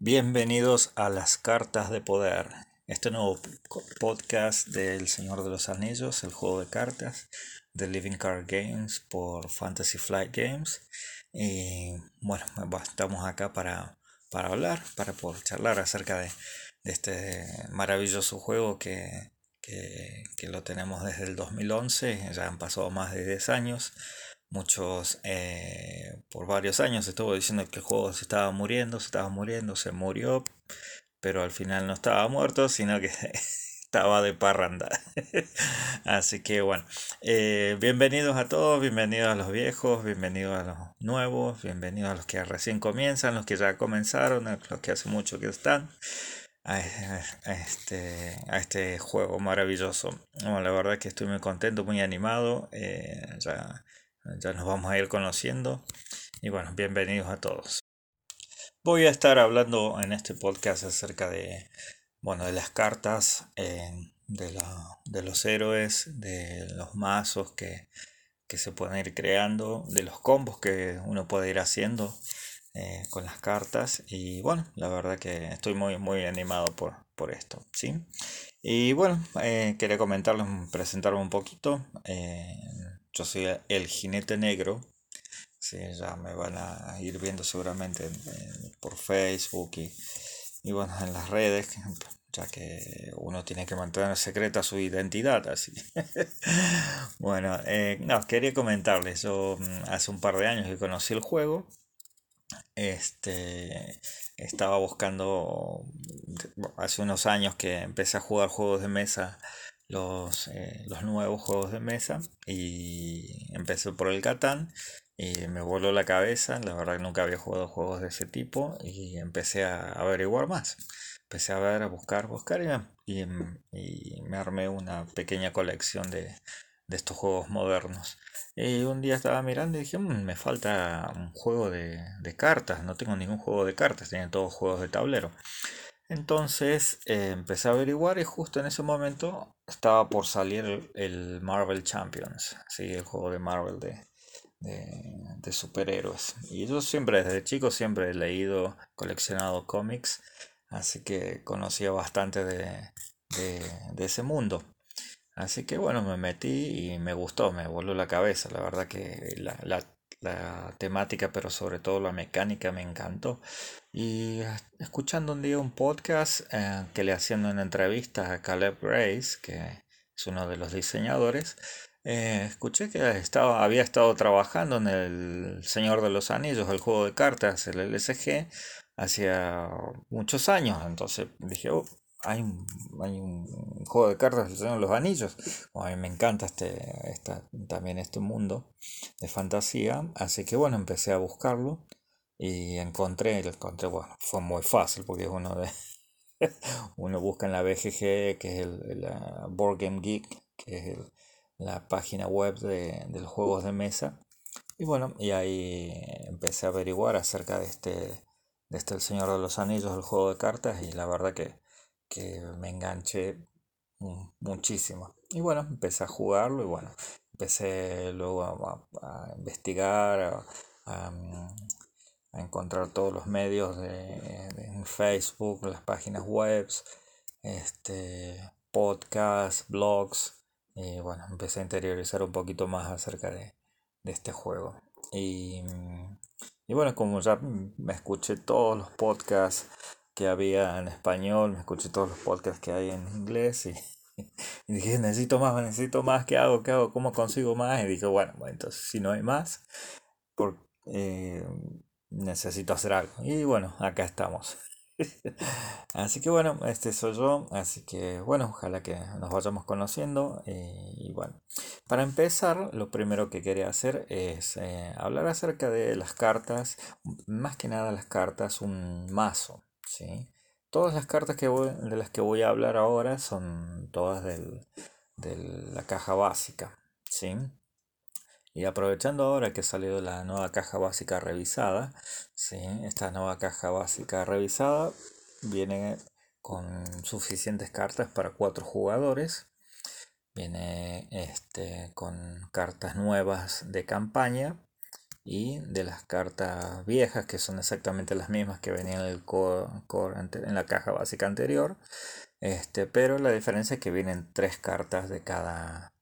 Bienvenidos a las cartas de poder, este nuevo podcast del Señor de los Anillos, el juego de cartas de Living Card Games por Fantasy Flight Games. Y bueno, estamos acá para, para hablar, para charlar acerca de, este maravilloso juego que, que, que, lo tenemos desde el 2011, ya han pasado más de 10 años muchos eh, por varios años estuvo diciendo que el juego se estaba muriendo, se estaba muriendo, se murió, pero al final no estaba muerto, sino que estaba de parranda. Así que bueno, eh, bienvenidos a todos, bienvenidos a los viejos, bienvenidos a los nuevos, bienvenidos a los que recién comienzan, los que ya comenzaron, los que hace mucho que están. A, este, a este juego maravilloso. Bueno, la verdad que estoy muy contento, muy animado. Eh, ya ya nos vamos a ir conociendo. Y bueno, bienvenidos a todos. Voy a estar hablando en este podcast acerca de, bueno, de las cartas, eh, de, la, de, los héroes, de los mazos que, que, se pueden ir creando, de los combos que uno puede ir haciendo eh, con las cartas. Y bueno, la verdad que estoy muy, muy animado por, por esto. ¿sí? Y bueno, eh, quería comentarles, presentarme un poquito. Yo soy el jinete negro. Sí, ya me van a ir viendo seguramente por Facebook y, y, bueno, en las redes, ya que uno tiene que mantener secreta su identidad, así. bueno, eh, no, quería comentarles, yo mm, hace un par de años que conocí el juego, este, estaba buscando, hace unos años que empecé a jugar juegos de mesa los, eh, los nuevos juegos de mesa y empecé por el Catán y me voló la cabeza, la verdad que nunca había jugado juegos de ese tipo y empecé a averiguar más. Empecé a ver, a buscar, buscar y, y, me armé una pequeña colección de, de, estos juegos modernos. Y un día estaba mirando y dije, mm, me falta un juego de, de cartas, no tengo ningún juego de cartas, tenía todos juegos de tablero. Entonces eh, empecé a averiguar y justo en ese momento estaba por salir el, Marvel Champions, ¿sí? el juego de Marvel de, de, superhéroes. Y yo siempre, desde chico, siempre he leído, coleccionado cómics, así que conocía bastante de, de, ese mundo. Así que bueno, me metí y me gustó, me voló la cabeza. La verdad que la, la la temática, pero sobre todo la mecánica me encantó. Y escuchando un día un podcast eh, que le hacían una entrevista a Caleb Grace, que es uno de los diseñadores, eh, escuché que estaba, había estado trabajando en El Señor de los Anillos, el juego de cartas, el LSG, hacía muchos años. Entonces dije, oh, hay un, hay un juego de cartas del Señor de los Anillos. a mí me encanta este, esta, también este mundo de fantasía. Así que bueno, empecé a buscarlo y encontré, lo encontré, bueno, fue muy fácil porque uno de uno busca en la BGG, que es el, la Board Game Geek, que es la página web de, de los juegos de mesa. Y bueno, y ahí empecé a averiguar acerca de este, de este El Señor de los Anillos, el juego de cartas, y la verdad que que me enganché muchísimo. Y bueno, empecé a jugarlo y bueno, empecé luego a, investigar, a, encontrar todos los medios de, en Facebook, las páginas web, este, podcasts, blogs. Y bueno, empecé a interiorizar un poquito más acerca de, de este juego. Y, y bueno, como ya me escuché todos los podcasts que había en español, me escuché todos los podcasts que hay en inglés y, dije, necesito más, necesito más, ¿qué hago? ¿Qué hago? ¿Cómo consigo más? Y dije, bueno, entonces si no hay más, por, eh, necesito hacer algo. Y bueno, acá estamos. así que bueno, este soy yo, así que bueno, ojalá que nos vayamos conociendo. y bueno, para empezar, lo primero que quería hacer es eh, hablar acerca de las cartas, más que nada las cartas, un mazo. ¿Sí? Todas las cartas que de las que voy a hablar ahora son todas del, de la caja básica. ¿sí? Y aprovechando ahora que ha salido la nueva caja básica revisada, ¿sí? esta nueva caja básica revisada viene con suficientes cartas para cuatro jugadores. Viene este, con cartas nuevas de campaña y de las cartas viejas que son exactamente las mismas que venían en, el core, en la caja básica anterior. Este, pero la diferencia es que vienen tres cartas de cada,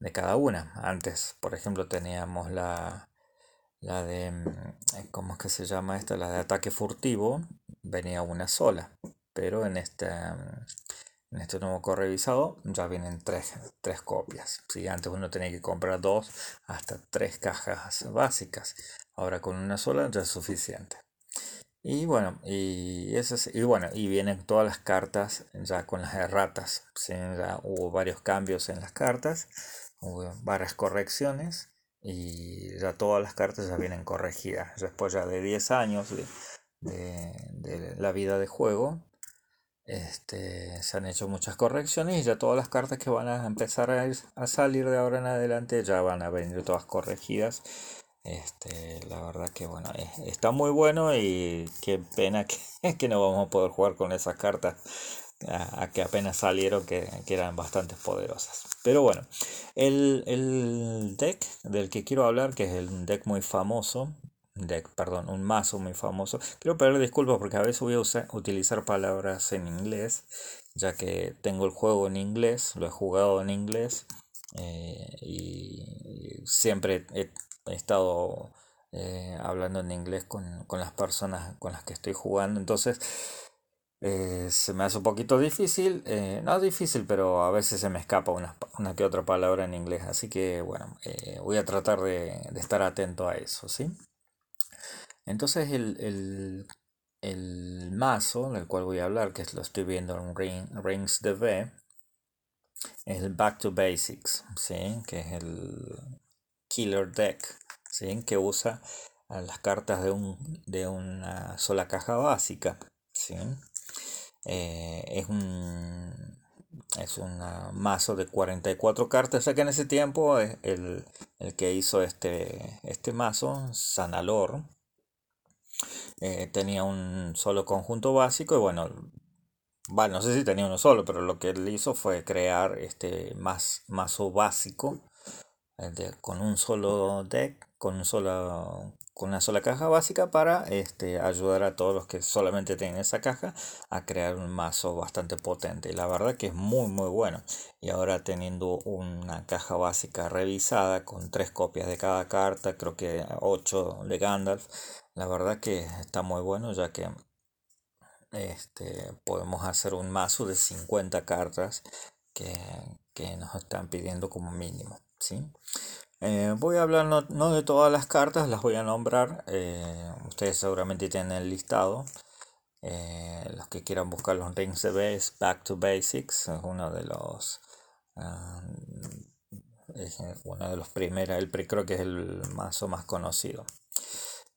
de cada una. Antes por ejemplo teníamos la la de mm, ¿cómo es que se llama esta? la de ataque furtivo. Venía una sola pero en este en este nuevo core revisado ya vienen tres, tres copias. Si antes uno tenía que comprar dos hasta tres cajas básicas. Ahora con una sola ya es suficiente. Y bueno, y, eso y bueno, y vienen todas las cartas ya con las erratas. Ya hubo varios cambios en las cartas, hubo varias correcciones y ya todas las cartas ya vienen corregidas. Después ya de 10 años de la vida de juego, este, se han hecho muchas correcciones y ya todas las cartas que van a empezar a, salir de ahora en adelante ya van a venir todas corregidas. Este, la verdad que bueno, está muy bueno y qué pena que, que, no vamos a poder jugar con esas cartas a, que apenas salieron que, que, eran bastante poderosas. Pero bueno, el, el deck del que quiero hablar, que es el deck muy famoso, deck, perdón, un mazo muy famoso. Quiero pedir disculpas porque a veces voy a utilizar palabras en inglés, ya que tengo el juego en inglés, lo he jugado en inglés eh, y siempre he, estado eh, hablando en inglés con, las personas con las que estoy jugando. Entonces, eh, se me hace un poquito difícil, no difícil, pero a veces se me escapa una, una que otra palabra en inglés. Así que bueno, voy a tratar de, de, estar atento a eso, ¿sí? Entonces el, mazo del cual voy a hablar, que lo estoy viendo en Ring, Rings DB, es el Back to Basics, ¿sí? que es el Killer Deck, ¿sí? que usa las cartas de, un, de una sola caja básica. ¿sí? Eh, es un es un mazo de 44 cartas, ya que en ese tiempo el, el que hizo este, este mazo, Sanalor, eh, tenía un solo conjunto básico y bueno, bueno, no sé si tenía uno solo, pero lo que él hizo fue crear este más mazo básico con un solo deck, con un con una sola caja básica para este, ayudar a todos los que solamente tienen esa caja a crear un mazo bastante potente. La verdad que es muy muy bueno. Y ahora teniendo una caja básica revisada con tres copias de cada carta, creo que 8 de Gandalf, la verdad que está muy bueno ya que este, podemos hacer un mazo de 50 cartas que, nos están pidiendo como mínimo. ¿sí? Eh, voy a hablar no, de todas las cartas, las voy a nombrar. Eh, ustedes seguramente tienen el listado. Eh, los que quieran buscar los rings de base, Back to Basics, es uno de los ah, uno de los primeros, el creo que es el mazo más conocido.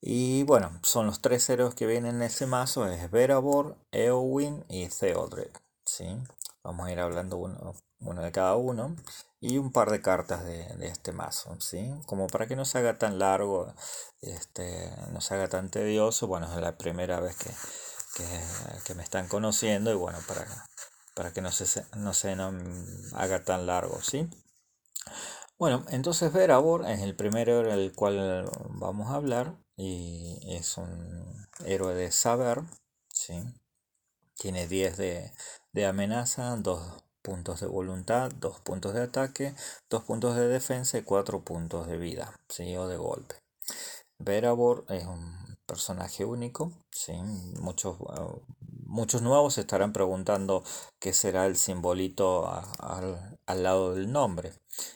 Y bueno, son los tres héroes que vienen en ese mazo, es Verabor, Eowyn y Theodred. ¿sí? Vamos a ir hablando uno, uno de cada uno. Y un par de cartas de, este mazo, ¿sí? Como para que no se haga tan largo, este, no se haga tan tedioso. Bueno, es la primera vez que, que, me están conociendo y bueno, para, para que no se, no se haga tan largo, ¿sí? Bueno, entonces Verabor es el primero del cual vamos a hablar y es un héroe de saber, ¿sí? Tiene 10 de, de amenaza, 2 puntos de voluntad, 2 puntos de ataque, 2 puntos de defensa y 4 puntos de vida, ¿sí? O de golpe. Verabor es un personaje único, ¿sí? Muchos, muchos nuevos estarán preguntando qué será el simbolito al, lado del nombre.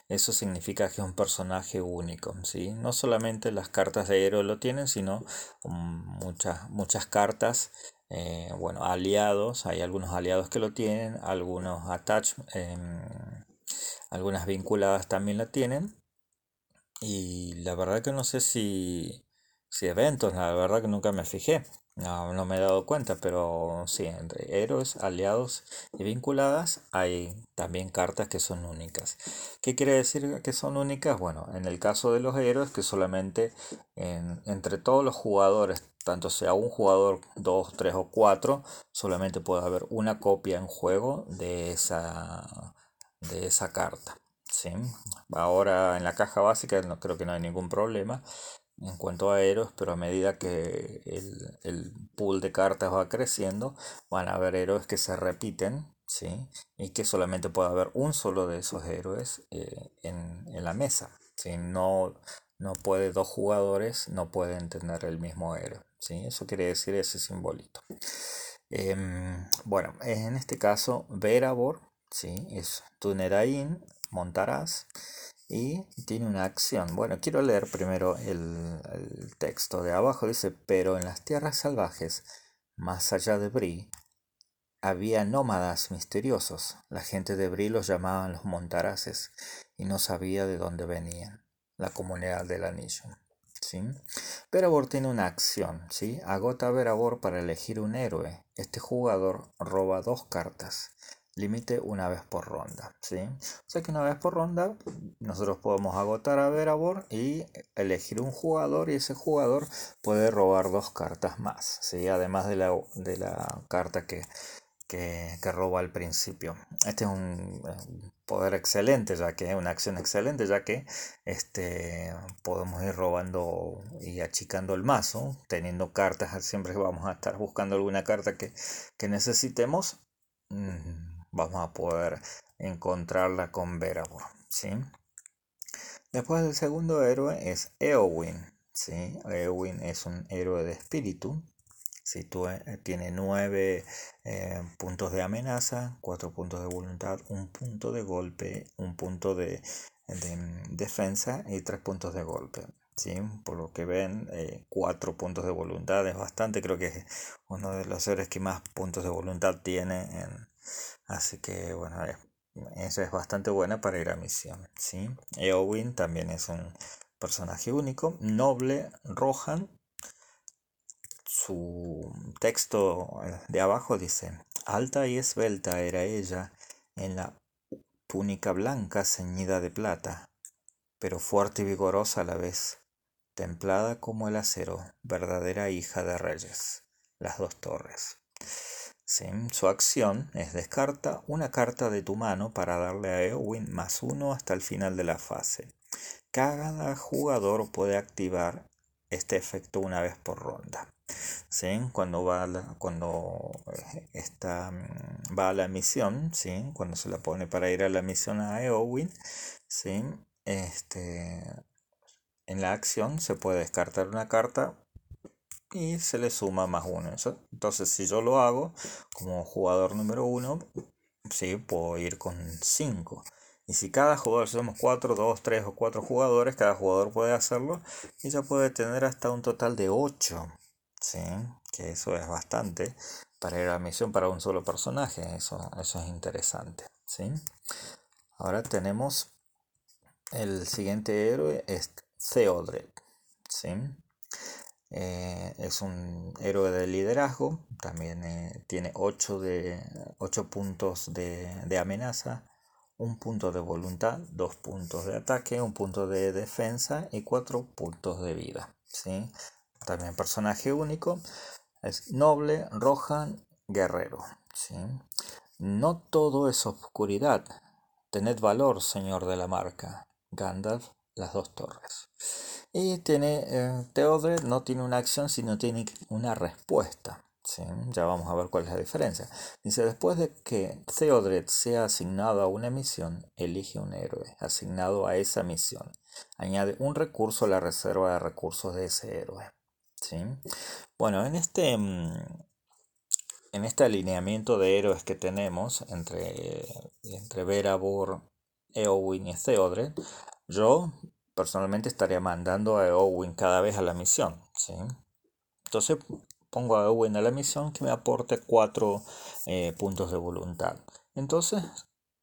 Eso significa que es un personaje único, ¿sí? No solamente las cartas de héroe lo tienen, sino muchas, muchas cartas, eh, bueno, aliados, hay algunos aliados que lo tienen, algunos attach, em, algunas vinculadas también la tienen. Y la verdad que no sé si, si eventos, la verdad que nunca me fijé. No, no me he dado cuenta, pero sí, entre héroes, aliados y vinculadas hay también cartas que son únicas. ¿Qué quiere decir que son únicas? Bueno, en el caso de los héroes, que solamente entre todos los jugadores, tanto sea un jugador, dos, tres o cuatro, solamente puede haber una copia en juego de esa, de esa carta. ¿sí? Ahora en la caja básica no creo que no hay ningún problema en cuanto a héroes, pero a medida que el, el pool de cartas va creciendo, van a haber héroes que se repiten, ¿sí? Y que solamente puede haber un solo de esos héroes eh, en, en, la mesa, ¿sí? No, no puede dos jugadores, no pueden tener el mismo héroe, ¿sí? Eso quiere decir ese simbolito. Em, bueno, en este caso, Verabor, ¿sí? Es Tunerain, montarás y tiene una acción. Bueno, quiero leer primero el, texto de abajo. Dice, pero en las tierras salvajes, más allá de Bri, había nómadas misteriosos. La gente de Bri los llamaban los montaraces y no sabía de dónde venían. La comunidad del anillo. ¿sí? Verabor tiene una acción. ¿sí? Agota Verabor para elegir un héroe. Este jugador roba dos cartas límite una vez por ronda. ¿sí? O sea que una vez por ronda nosotros podemos agotar a Verabor y elegir un jugador y ese jugador puede robar dos cartas más, ¿sí? además de la, de la carta que, que, roba al principio. Este es un poder excelente, ya que una acción excelente, ya que este, podemos ir robando y achicando el mazo, teniendo cartas, siempre vamos a estar buscando alguna carta que, que necesitemos. Mm, vamos a poder encontrarla con Verabor. ¿sí? Después el segundo héroe es Eowyn. ¿sí? Eowyn es un héroe de espíritu. Tiene 9 eh, puntos de amenaza, 4 puntos de voluntad, un punto de golpe, un punto de, mm, defensa y 3 puntos de golpe. ¿sí? Por lo que ven, 4 eh, puntos de voluntad es bastante. Creo que es uno de los héroes que más puntos de voluntad tiene en, Así que bueno, eso es bastante buena para ir a misión. ¿sí? Eowyn también es un personaje único. Noble Rohan. Su texto eh, de abajo dice, alta y esbelta era ella en la túnica blanca ceñida de plata, pero fuerte y vigorosa a la vez, templada como el acero, verdadera hija de reyes, las dos torres. Su acción es descarta una carta de tu mano para darle a Eowyn más uno hasta el final de la fase. Cada jugador puede activar este efecto una vez por ronda. Cuando, va a la, cuando eh, mm, va a la misión, ¿sí? cuando se la pone para ir a la misión a Eowyn, ¿sí? este, en la acción se puede descartar una carta y se le suma más uno. Entonces, si yo lo hago como jugador número uno, sí, puedo ir con 5. Y si cada jugador, somos 4, 2, 3 o 4 jugadores, cada jugador puede hacerlo y ya puede tener hasta un total de 8. ¿sí? Que eso es bastante para ir a la misión para un solo personaje. Eso, eso es interesante. ¿sí? Ahora tenemos el siguiente héroe, es Theodred. ¿sí? Eh, es un héroe de liderazgo, también eh, tiene 8, de, puntos de, amenaza, un punto de voluntad, dos puntos de ataque, un punto de defensa y cuatro puntos de vida. ¿sí? También personaje único, es noble, rojan, guerrero. ¿sí? No todo es oscuridad. Tened valor, señor de la marca. Gandalf, las dos torres. Y tiene, eh, no tiene una acción, sino tiene una respuesta. Ya vamos a ver cuál es la diferencia. Dice, después de que Theodred sea asignado a una misión, elige un héroe asignado a esa misión. Añade un recurso a la reserva de recursos de ese héroe. ¿sí? Bueno, en este, mm, en este alineamiento de héroes que tenemos entre, entre Verabor, Eowyn y Theodred, yo personalmente estaría mandando a Owen cada vez a la misión. ¿sí? Entonces pongo a Owen a la misión que me aporte 4 eh, puntos de voluntad. Entonces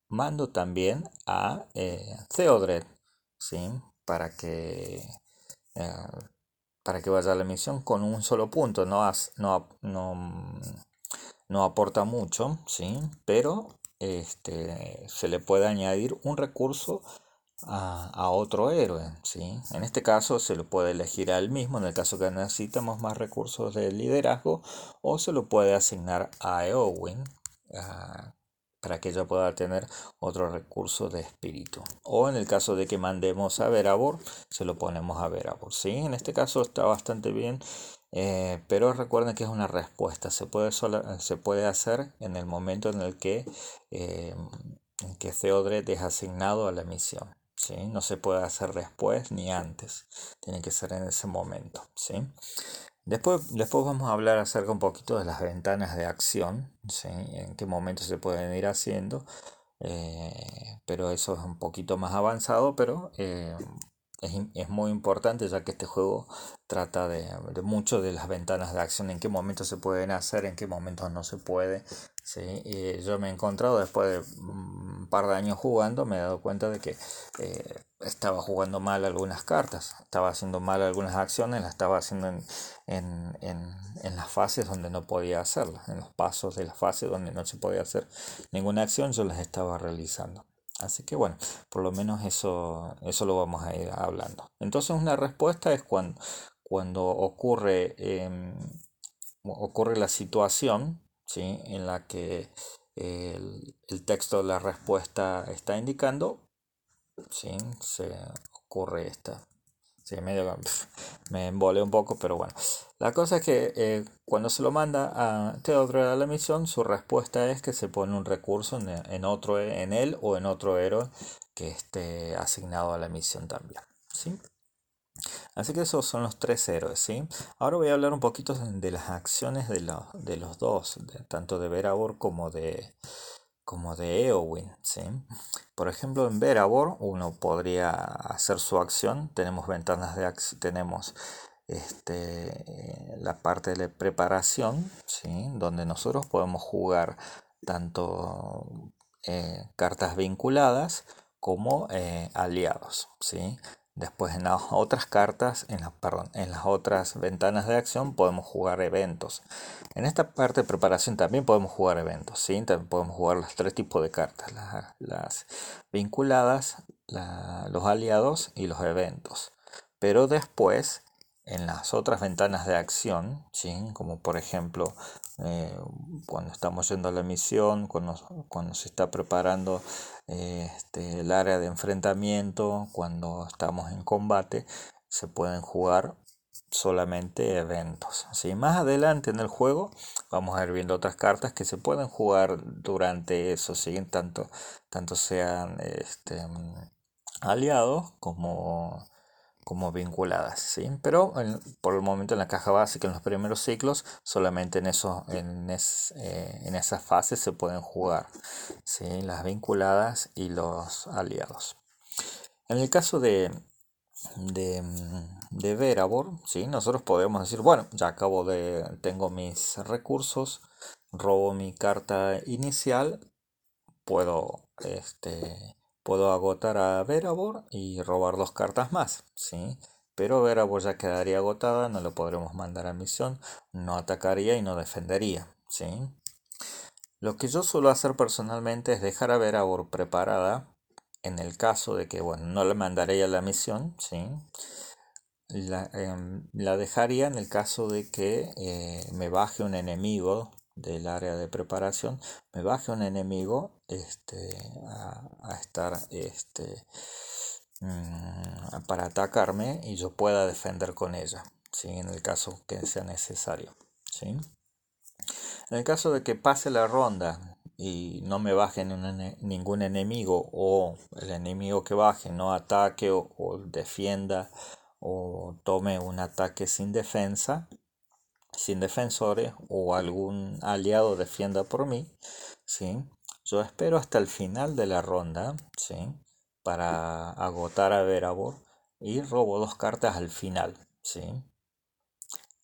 mando también a eh, Theodred ¿sí? para que eh, para que vaya a la misión con un solo punto. No, no, no, no aporta mucho, ¿sí? pero este, se le puede añadir un recurso a, otro héroe. ¿sí? En este caso se lo puede elegir a él mismo, en el caso que necesitamos más recursos de liderazgo, o se lo puede asignar a Eowyn para que ella pueda tener otro recurso de espíritu. O en el caso de que mandemos a Verabor, se lo ponemos a Verabor. ¿sí? En este caso está bastante bien, eh, pero recuerden que es una respuesta. Se puede, se puede hacer en el momento en el que, eh, que Theodred es asignado a la misión. ¿sí? No se puede hacer después ni antes. Tiene que ser en ese momento. ¿sí? Después, después vamos a hablar acerca un poquito de las ventanas de acción, en qué momento se pueden ir haciendo, eh, pero eso es un poquito más avanzado, pero eh, es, muy importante ya que este juego trata de, de mucho de las ventanas de acción, en qué momentos se pueden hacer, en qué momentos no se puede. ¿sí? yo me he encontrado después de un par de años jugando, me he dado cuenta de que eh, estaba jugando mal algunas cartas, estaba haciendo mal algunas acciones, las estaba haciendo en, en, en, en las fases donde no podía hacerlas, en los pasos de la fase donde no se podía hacer ninguna acción, yo las estaba realizando. Así que bueno, por lo menos eso, eso lo vamos a ir hablando. Entonces una respuesta es cuando, cuando ocurre, em, ocurre la situación ¿sí? en la que el, texto de la respuesta está indicando, ¿sí? se ocurre esta. Sí, medio, me embole un poco, pero bueno. La cosa es que eh, cuando se lo manda a Teodoro a la misión, su respuesta es que se pone un recurso en, otro, en él o en otro héroe que esté asignado a la misión también. ¿sí? Así que esos son los tres héroes. ¿sí? Ahora voy a hablar un poquito de las acciones de, de los dos, tanto de Verabor como de, como de Eowyn. ¿sí? Por ejemplo, en Verabor uno podría hacer su acción. Tenemos ventanas de acción, tenemos este, la parte de preparación, ¿sí? donde nosotros podemos jugar tanto eh, cartas vinculadas como eh, aliados. ¿sí? Después en las otras cartas, en las, perdón, en las otras ventanas de acción podemos jugar eventos. En esta parte de preparación también podemos jugar eventos, ¿sí? También podemos jugar los tres tipos de cartas, las, vinculadas, los aliados y los eventos. Pero después, en las otras ventanas de acción, ¿sí? como por ejemplo eh, cuando estamos yendo a la misión, cuando, cuando se está preparando eh, este, el área de enfrentamiento, cuando estamos en combate, se pueden jugar solamente eventos. ¿sí? Más adelante en el juego vamos a ir viendo otras cartas que se pueden jugar durante eso, ¿sí? tanto, tanto sean este, aliados como como vinculadas, ¿sí? Pero por el momento en la caja básica, en los primeros ciclos, solamente en, eso, en, eh, en esas fases se pueden jugar, ¿sí? Las vinculadas y los aliados. En el caso de, de, de Verabor, ¿sí? Nosotros podemos decir, bueno, ya acabo de, tengo mis recursos, robo mi carta inicial, puedo, este Puedo agotar a Verabor y robar dos cartas más, ¿sí? Pero Verabor ya quedaría agotada, no lo podremos mandar a misión, no atacaría y no defendería, ¿sí? Lo que yo suelo hacer personalmente es dejar a Verabor preparada en el caso de que, bueno, no le mandaré a la misión, ¿sí? La, em, dejaría en el caso de que eh, me baje un enemigo del área de preparación me baje un enemigo este, a, estar este, mm, para atacarme y yo pueda defender con ella ¿sí? en el caso que sea necesario ¿sí? en el caso de que pase la ronda y no me baje ningún enemigo o el enemigo que baje no ataque o defienda o tome un ataque sin defensa sin defensores o algún aliado defienda por mí, ¿sí? Yo espero hasta el final de la ronda, ¿sí? Para agotar a Verabor y robo dos cartas al final, ¿sí?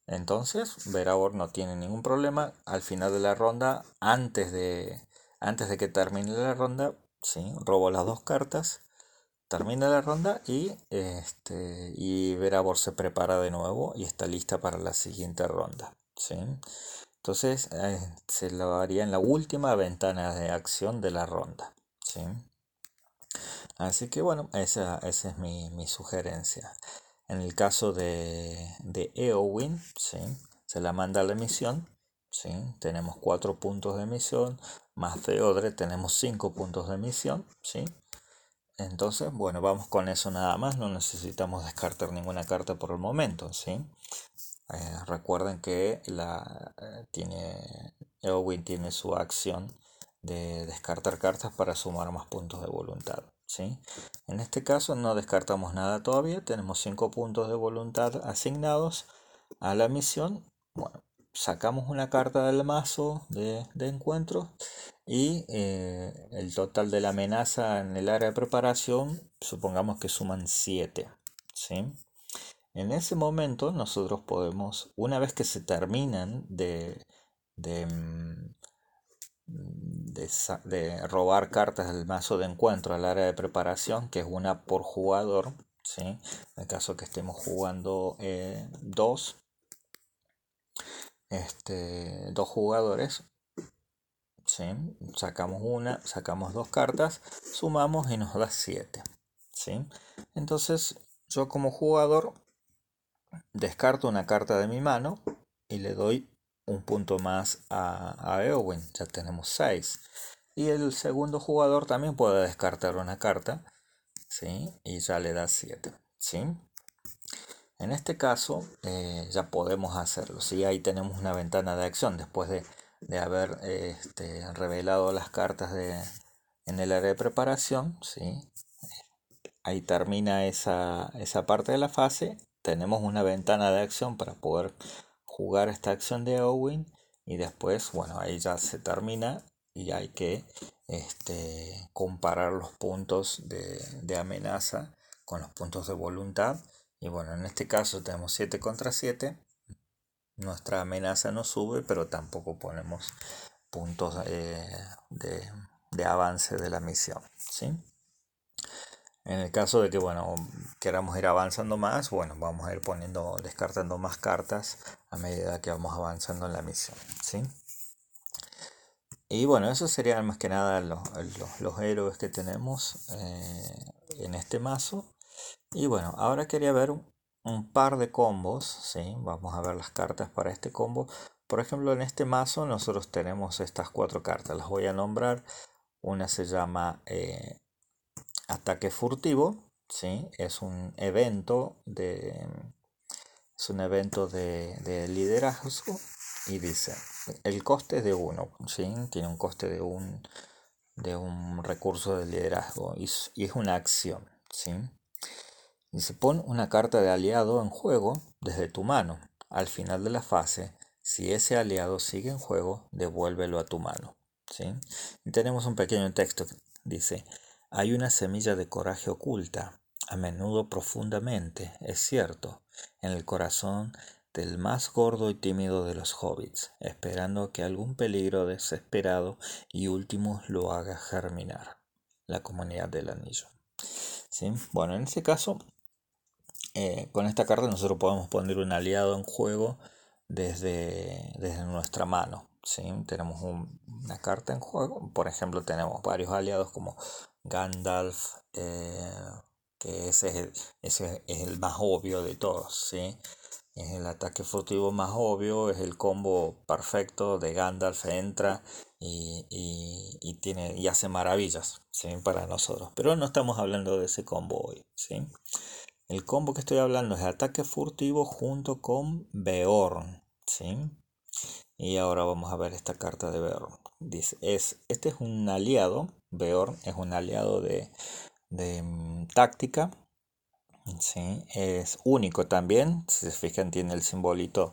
Entonces, Verabor no tiene ningún problema. Al final de la ronda, antes de, antes de que termine la ronda, ¿sí? robo las dos cartas termina la ronda y, este, y Verabor se prepara de nuevo y está lista para la siguiente ronda. ¿sí? Entonces eh, se lo haría en la última ventana de acción de la ronda. ¿sí? Así que bueno, esa, esa es mi, mi, sugerencia. En el caso de, de Eowyn, ¿sí? se la manda a la misión ¿sí? Tenemos 4 puntos de misión, más Feodre tenemos 5 puntos de misión, ¿sí? Entonces, bueno, vamos con eso nada más, no necesitamos descartar ninguna carta por el momento, ¿sí? Eh, recuerden que la, eh, tiene, Eowyn tiene su acción de descartar cartas para sumar más puntos de voluntad, ¿sí? En este caso no descartamos nada todavía, tenemos 5 puntos de voluntad asignados a la misión. Bueno, sacamos una carta del mazo de, encuentro y eh, el total de la amenaza en el área de preparación, supongamos que suman 7. ¿sí? En ese momento nosotros podemos, una vez que se terminan de, de, mm, de, robar cartas del mazo de encuentro al área de preparación, que es una por jugador, ¿sí? en el caso que estemos jugando eh, dos, este, dos jugadores, ¿sí? sacamos una, sacamos dos cartas, sumamos y nos da 7. ¿sí? Entonces yo como jugador descarto una carta de mi mano y le doy un punto más a, a Eowyn, ya tenemos 6. Y el segundo jugador también puede descartar una carta, ¿sí? Y ya le da 7, ¿sí? En este caso eh, ya podemos hacerlo. ¿sí? Ahí tenemos una ventana de acción después de, haber este, revelado las cartas de, en el área de preparación. ¿sí? Ahí termina esa, esa parte de la fase. Tenemos una ventana de acción para poder jugar esta acción de Owen. Y después, bueno, ahí ya se termina y hay que este, comparar los puntos de, de amenaza con los puntos de voluntad y bueno, en este caso tenemos 7 contra 7. Nuestra amenaza no sube, pero tampoco ponemos puntos eh, de, avance de la misión. ¿sí? En el caso de que bueno, queramos ir avanzando más, bueno, vamos a ir poniendo, descartando más cartas a medida que vamos avanzando en la misión. ¿sí? Y bueno, eso serían más que nada los, los, héroes que tenemos eh, en este mazo. Y bueno, ahora quería ver un, par de combos, ¿sí? Vamos a ver las cartas para este combo. Por ejemplo, en este mazo nosotros tenemos estas cuatro cartas. Las voy a nombrar. Una se llama eh, Ataque Furtivo, ¿sí? Es un evento de... Es un evento de, liderazgo y dice, el coste es de 1, ¿sí? Tiene un coste de un, de un recurso de liderazgo y, y es una acción, ¿sí? Se pone una carta de aliado en juego desde tu mano. Al final de la fase, si ese aliado sigue en juego, devuélvelo a tu mano. ¿sí? Y tenemos un pequeño texto que dice, hay una semilla de coraje oculta, a menudo profundamente, es cierto, en el corazón del más gordo y tímido de los hobbits, esperando que algún peligro desesperado y último lo haga germinar. La comunidad del anillo. ¿Sí? Bueno, en este caso eh, con esta carta nosotros podemos poner un aliado en juego desde, desde nuestra mano. ¿sí? Tenemos una carta en juego, por ejemplo tenemos varios aliados como Gandalf, eh, que ese es, el, es, el, más obvio de todos. ¿sí? Es el ataque furtivo más obvio, es el combo perfecto de Gandalf, entra y, y, tiene, y hace maravillas ¿sí? para nosotros. Pero no estamos hablando de ese combo hoy. ¿sí? El combo que estoy hablando es ataque furtivo junto con Beorn. ¿sí? Y ahora vamos a ver esta carta de Beorn. Dice, es, este es un aliado, Beorn es un aliado de, de mm, táctica. ¿sí? Es único también, si se fijan tiene el simbolito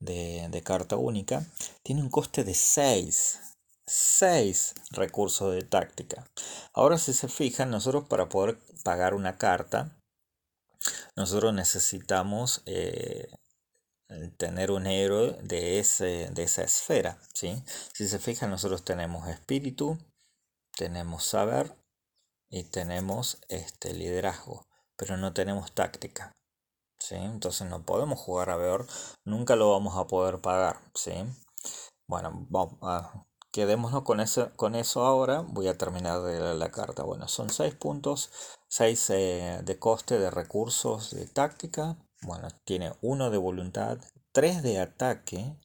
de, de carta única. Tiene un coste de 6. 6 recursos de táctica. Ahora si se fijan, nosotros para poder pagar una carta, nosotros necesitamos eh, tener un héroe de, ese, de esa esfera. ¿sí? Si se fijan, nosotros tenemos espíritu, tenemos saber y tenemos este liderazgo, pero no tenemos táctica. ¿sí? Entonces no podemos jugar a Beor, nunca lo vamos a poder pagar. ¿sí? Bueno, vamos a, quedémonos con eso, con eso ahora. Voy a terminar de la, la carta. Bueno, son 6 puntos 6 eh, de coste de recursos de táctica. Bueno, tiene 1 de voluntad, 3 de ataque,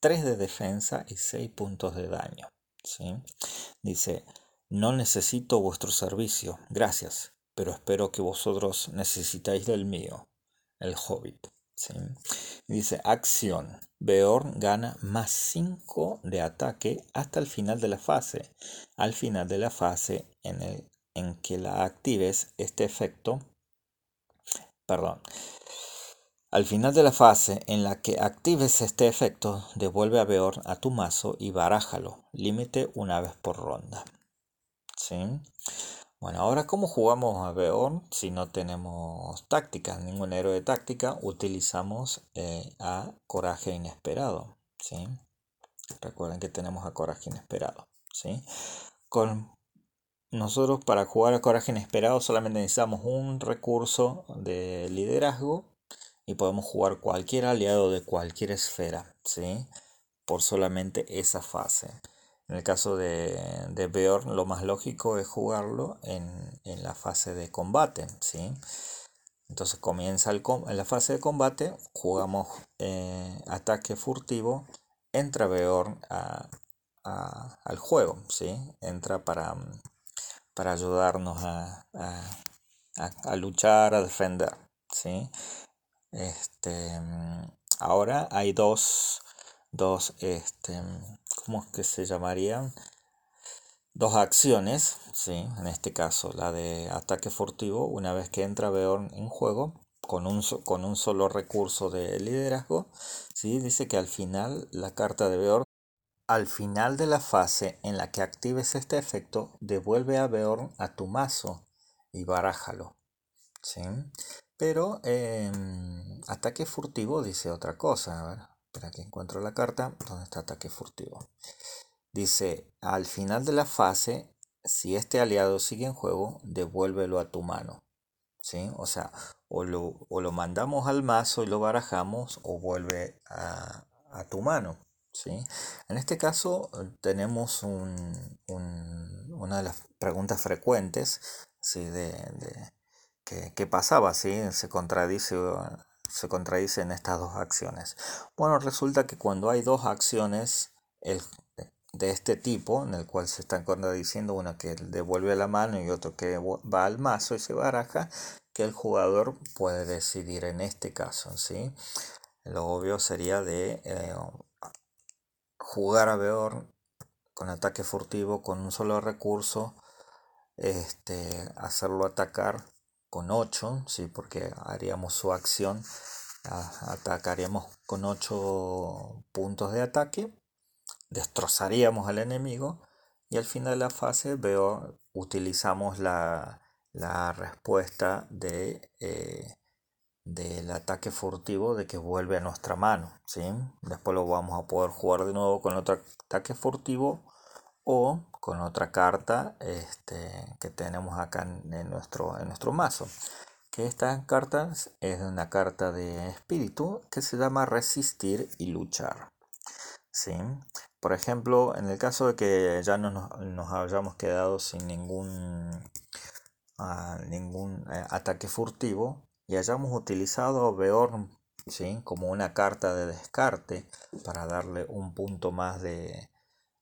3 de defensa y 6 puntos de daño. ¿sí? Dice, no necesito vuestro servicio, gracias, pero espero que vosotros necesitáis del mío, el hobbit. ¿sí? Dice, acción. Beorn gana más 5 de ataque hasta el final de la fase. Al final de la fase en, el, en que la actives, este efecto, perdón, al final de la fase en la que actives este efecto, devuelve a Beorn a tu mazo y barájalo, límite una vez por ronda. ¿Sí? Bueno, ahora ¿cómo jugamos a Beorn si no tenemos táctica? Ningún héroe de táctica, utilizamos eh, a Coraje Inesperado. ¿sí? Recuerden que tenemos a Coraje Inesperado. ¿sí? Con nosotros para jugar a Coraje Inesperado solamente necesitamos un recurso de liderazgo y podemos jugar cualquier aliado de cualquier esfera, ¿sí? Por solamente esa fase. En el caso de, de Beorn, lo más lógico es jugarlo en, la fase de combate, ¿sí? Entonces comienza el, en la fase de combate, jugamos eh, ataque furtivo, entra Beorn al juego, ¿sí? Entra para, para ayudarnos a, a luchar, a defender, ¿sí? Este, ahora hay dos, dos, este, ¿cómo es que se llamarían? Dos acciones, ¿sí? en este caso la de ataque furtivo, una vez que entra Beorn en juego, con un, con un solo recurso de liderazgo, ¿sí? dice que al final la carta de Beorn, al final de la fase en la que actives este efecto, devuelve a Beorn a tu mazo y barájalo. ¿sí? Pero em, ataque furtivo dice otra cosa. A ver, espera que encuentro la carta. ¿Dónde está ataque furtivo? Dice, al final de la fase, si este aliado sigue en juego, devuélvelo a tu mano. ¿Sí? O sea, o lo, o lo mandamos al mazo y lo barajamos, o vuelve a, tu mano. ¿Sí? En este caso tenemos un, una de las preguntas frecuentes ¿sí? de, ¿Qué, pasaba? ¿sí? Se contradice, se contradice en estas dos acciones. Bueno, resulta que cuando hay dos acciones de este tipo, en el cual se están contradiciendo, una que devuelve la mano y otro que va al mazo y se baraja, que el jugador puede decidir en este caso. ¿sí? Lo obvio sería de eh, jugar a Beorn con ataque furtivo, con un solo recurso, este, hacerlo atacar con 8, ¿sí? porque haríamos su acción, atacaríamos con 8 puntos de ataque, destrozaríamos al enemigo y al final de la fase veo, utilizamos la, respuesta de, eh, del ataque furtivo de que vuelve a nuestra mano. ¿sí? Después lo vamos a poder jugar de nuevo con otro ataque furtivo o con otra carta este, que tenemos acá en, nuestro, en nuestro mazo. Que esta carta es una carta de espíritu que se llama resistir y luchar. ¿sí? Por ejemplo, en el caso de que ya no nos, hayamos quedado sin ningún, ah, ningún eh, ataque furtivo y hayamos utilizado Beorn ¿sí? como una carta de descarte para darle un punto más de,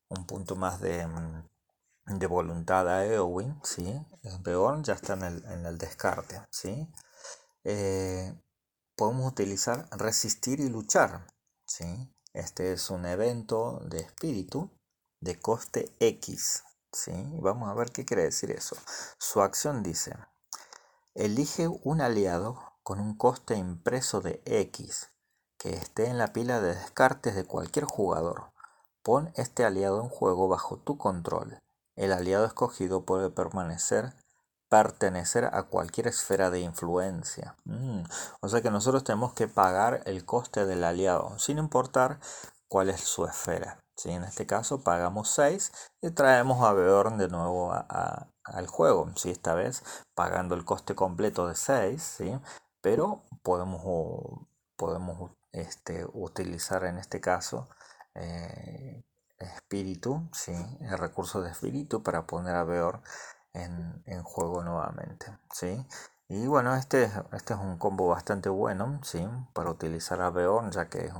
un punto más de, mm, de voluntad a Eowyn, ¿sí? Beorn ya está en el, descarte, ¿sí? Eh, podemos utilizar resistir y luchar, ¿sí? Este es un evento de espíritu de coste X, ¿sí? Vamos a ver qué quiere decir eso. Su acción dice, elige un aliado con un coste impreso de X que esté en la pila de descartes de cualquier jugador. Pon este aliado en juego bajo tu control. El aliado escogido puede permanecer pertenecer a cualquier esfera de influencia. Mm, o sea que nosotros tenemos que pagar el coste del aliado, sin importar cuál es su esfera. ¿sí? En este caso pagamos 6 y traemos a Beorn de nuevo al juego. ¿sí? Esta vez pagando el coste completo de 6, ¿sí? pero podemos, podemos este, utilizar en este caso eh, espíritu, ¿sí? el recurso de espíritu para poner a Beor en, juego nuevamente. ¿sí? Y bueno, este, este es un combo bastante bueno ¿sí? para utilizar a Beorn, ya que es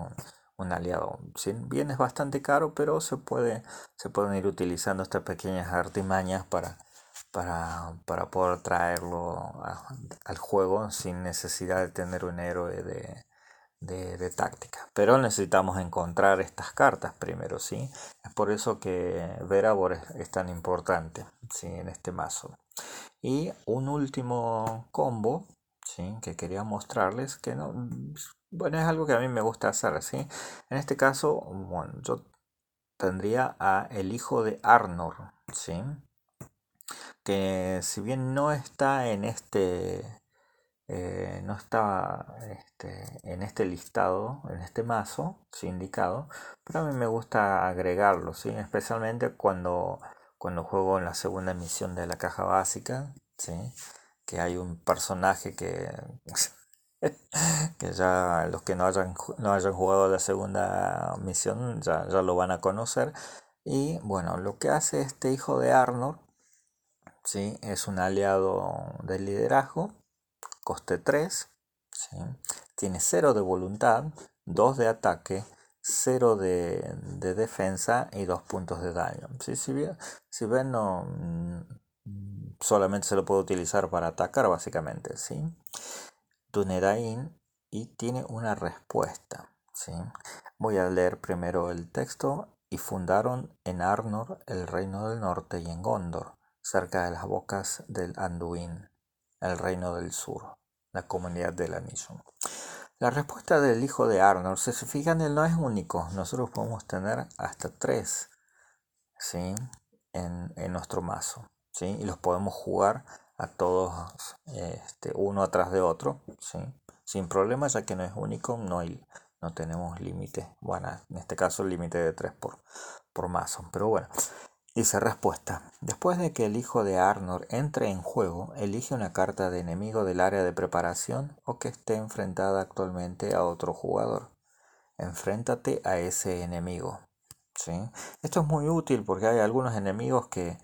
un aliado. Si bien es bastante caro, pero se, puede, se pueden ir utilizando estas pequeñas artimañas para, para, para poder traerlo al juego sin necesidad de tener un héroe de, de, táctica. Pero necesitamos encontrar estas cartas primero, ¿sí? Es por eso que Veravor es, tan importante, ¿sí? En este mazo. Y un último combo, ¿sí? Que quería mostrarles, que no... Bueno, es algo que a mí me gusta hacer, ¿sí? En este caso, bueno, yo tendría a el hijo de Arnor, ¿sí? Que si bien no está en este eh, no estaba este, en este listado, en este mazo, sí, indicado, pero a mí me gusta agregarlo, ¿sí? especialmente cuando, cuando juego en la segunda emisión de la caja básica, ¿sí? que hay un personaje que, que ya los que no hayan, no hayan jugado la segunda misión ya, ya lo van a conocer. Y bueno, lo que hace este hijo de Arnold ¿sí? es un aliado del liderazgo coste 3, tiene 0 de voluntad, 2 de ataque, 0 de, defensa y 2 puntos de daño. Si, bien, ven, no, mm, solamente se lo puede utilizar para atacar básicamente. ¿sí? Tunerain y tiene una respuesta. ¿sí? Voy a leer primero el texto. Y fundaron en Arnor el reino del norte y en Gondor, cerca de las bocas del Anduin el reino del sur, la comunidad del anillo. La respuesta del hijo de Arnold, si se fijan, él no es único. Nosotros podemos tener hasta tres ¿sí? en, nuestro mazo. ¿sí? Y los podemos jugar a todos este, uno atrás de otro. ¿sí? Sin problema, ya que no es único, no, hay, no tenemos límite. Bueno, en este caso el límite de tres por, por mazo. Pero bueno, Dice respuesta. Después de que el hijo de Arnor entre en juego, elige una carta de enemigo del área de preparación o que esté enfrentada actualmente a otro jugador. Enfréntate a ese enemigo. ¿sí? Esto es muy útil porque hay algunos enemigos que,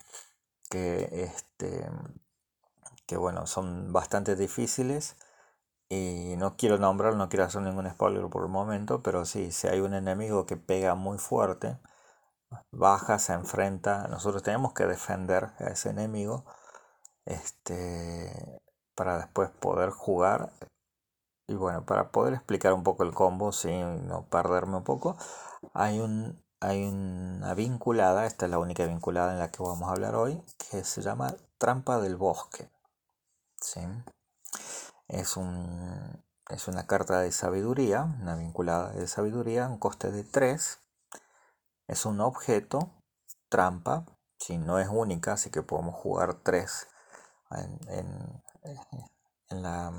que, este, que bueno, son bastante difíciles y no quiero nombrar, no quiero hacer ningún spoiler por el momento, pero sí, si hay un enemigo que pega muy fuerte, baja, se enfrenta, nosotros tenemos que defender a ese enemigo este, para después poder jugar. Y bueno, para poder explicar un poco el combo, sin no perderme un poco, hay, un, hay una vinculada, esta es la única vinculada en la que vamos a hablar hoy, que se llama Trampa del Bosque. Es, un, es una carta de sabiduría, una vinculada de sabiduría, un coste de 3 es un objeto trampa, si no es única, así que podemos jugar tres en, la,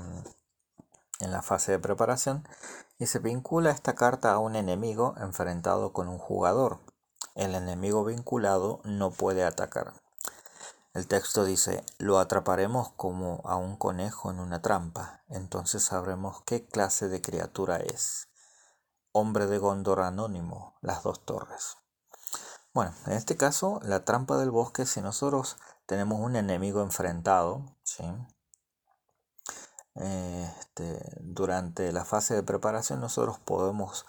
la fase de preparación. Y se vincula esta carta a un enemigo enfrentado con un jugador. El enemigo vinculado no puede atacar. El texto dice, lo atraparemos como a un conejo en una trampa, entonces sabremos qué clase de criatura es. Hombre de Gondor anónimo, las dos torres. Bueno, en este caso, la trampa del bosque, si nosotros tenemos un enemigo enfrentado, ¿sí? Este, durante la fase de preparación nosotros podemos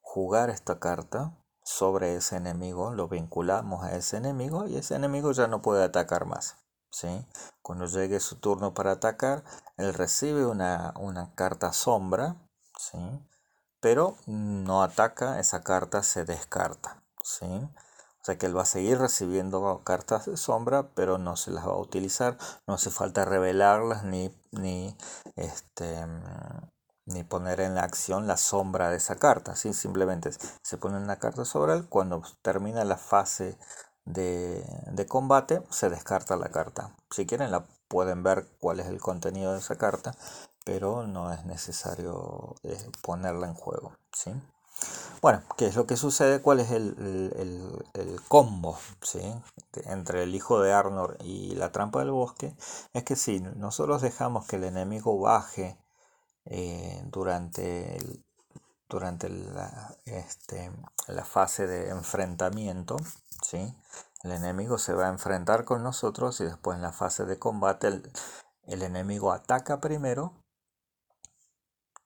jugar esta carta sobre ese enemigo, lo vinculamos a ese enemigo y ese enemigo ya no puede atacar más. ¿sí? Cuando llegue su turno para atacar, él recibe una, una carta sombra, ¿sí? pero no ataca, esa carta se descarta. ¿sí? Que él va a seguir recibiendo cartas de sombra, pero no se las va a utilizar. No hace falta revelarlas ni, ni, este, ni poner en la acción la sombra de esa carta. ¿sí? Simplemente se pone una carta sobre él. Cuando termina la fase de, de combate, se descarta la carta. Si quieren, la pueden ver cuál es el contenido de esa carta, pero no es necesario eh, ponerla en juego. ¿sí? Bueno, ¿qué es lo que sucede? ¿Cuál es el, combo ¿sí? entre el hijo de Arnor y la trampa del bosque? Es que si nosotros dejamos que el enemigo baje eh, durante, durante la, este, la fase de enfrentamiento, ¿sí? el enemigo se va a enfrentar con nosotros y después en la fase de combate el, el enemigo ataca primero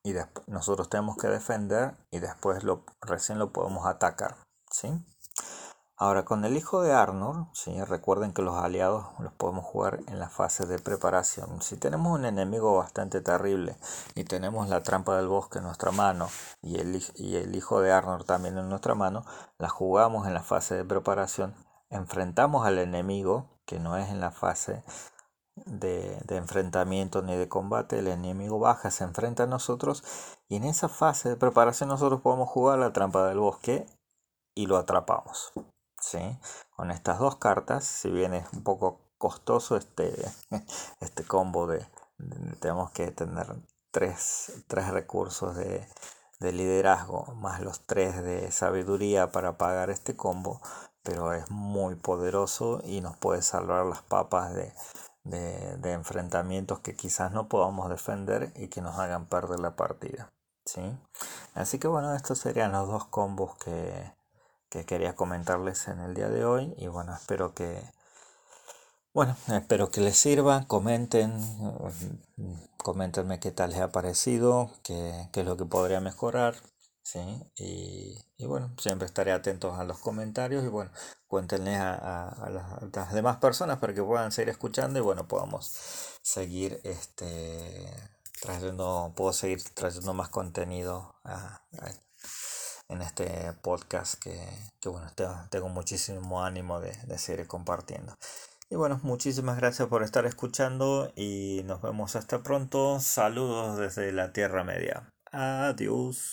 y después nosotros tenemos que defender y después lo, recién lo podemos atacar. ¿sí? Ahora con el hijo de Arnold, ¿sí? recuerden que los aliados los podemos jugar en la fase de preparación. Si tenemos un enemigo bastante terrible y tenemos la trampa del bosque en nuestra mano y el, y el hijo de Arnold también en nuestra mano, la jugamos en la fase de preparación, enfrentamos al enemigo que no es en la fase de, enfrentamiento ni de combate, el enemigo baja, se enfrenta a nosotros y en esa fase de preparación nosotros podemos jugar la trampa del bosque y lo atrapamos. ¿sí? Con estas dos cartas, si bien es un poco costoso este, este combo de, tenemos que tener tres, tres recursos de, de liderazgo más los tres de sabiduría para pagar este combo pero es muy poderoso y nos puede salvar las papas de, de, enfrentamientos que quizás no podamos defender y que nos hagan perder la partida. ¿sí? Así que bueno, estos serían los dos combos que, que quería comentarles en el día de hoy y bueno, espero que... Bueno, espero que les sirva, comenten, coméntenme qué tal les ha parecido, qué, qué es lo que podría mejorar, ¿sí? Y, bueno, siempre estaré atento a los comentarios y bueno, cuéntenle a, las, demás personas para que puedan seguir escuchando y bueno, podamos seguir este trayendo, puedo seguir trayendo más contenido en este podcast que, bueno, tengo, muchísimo ánimo de, de seguir compartiendo. Y bueno, muchísimas gracias por estar escuchando y nos vemos hasta pronto. Saludos desde la Tierra Media. Adiós.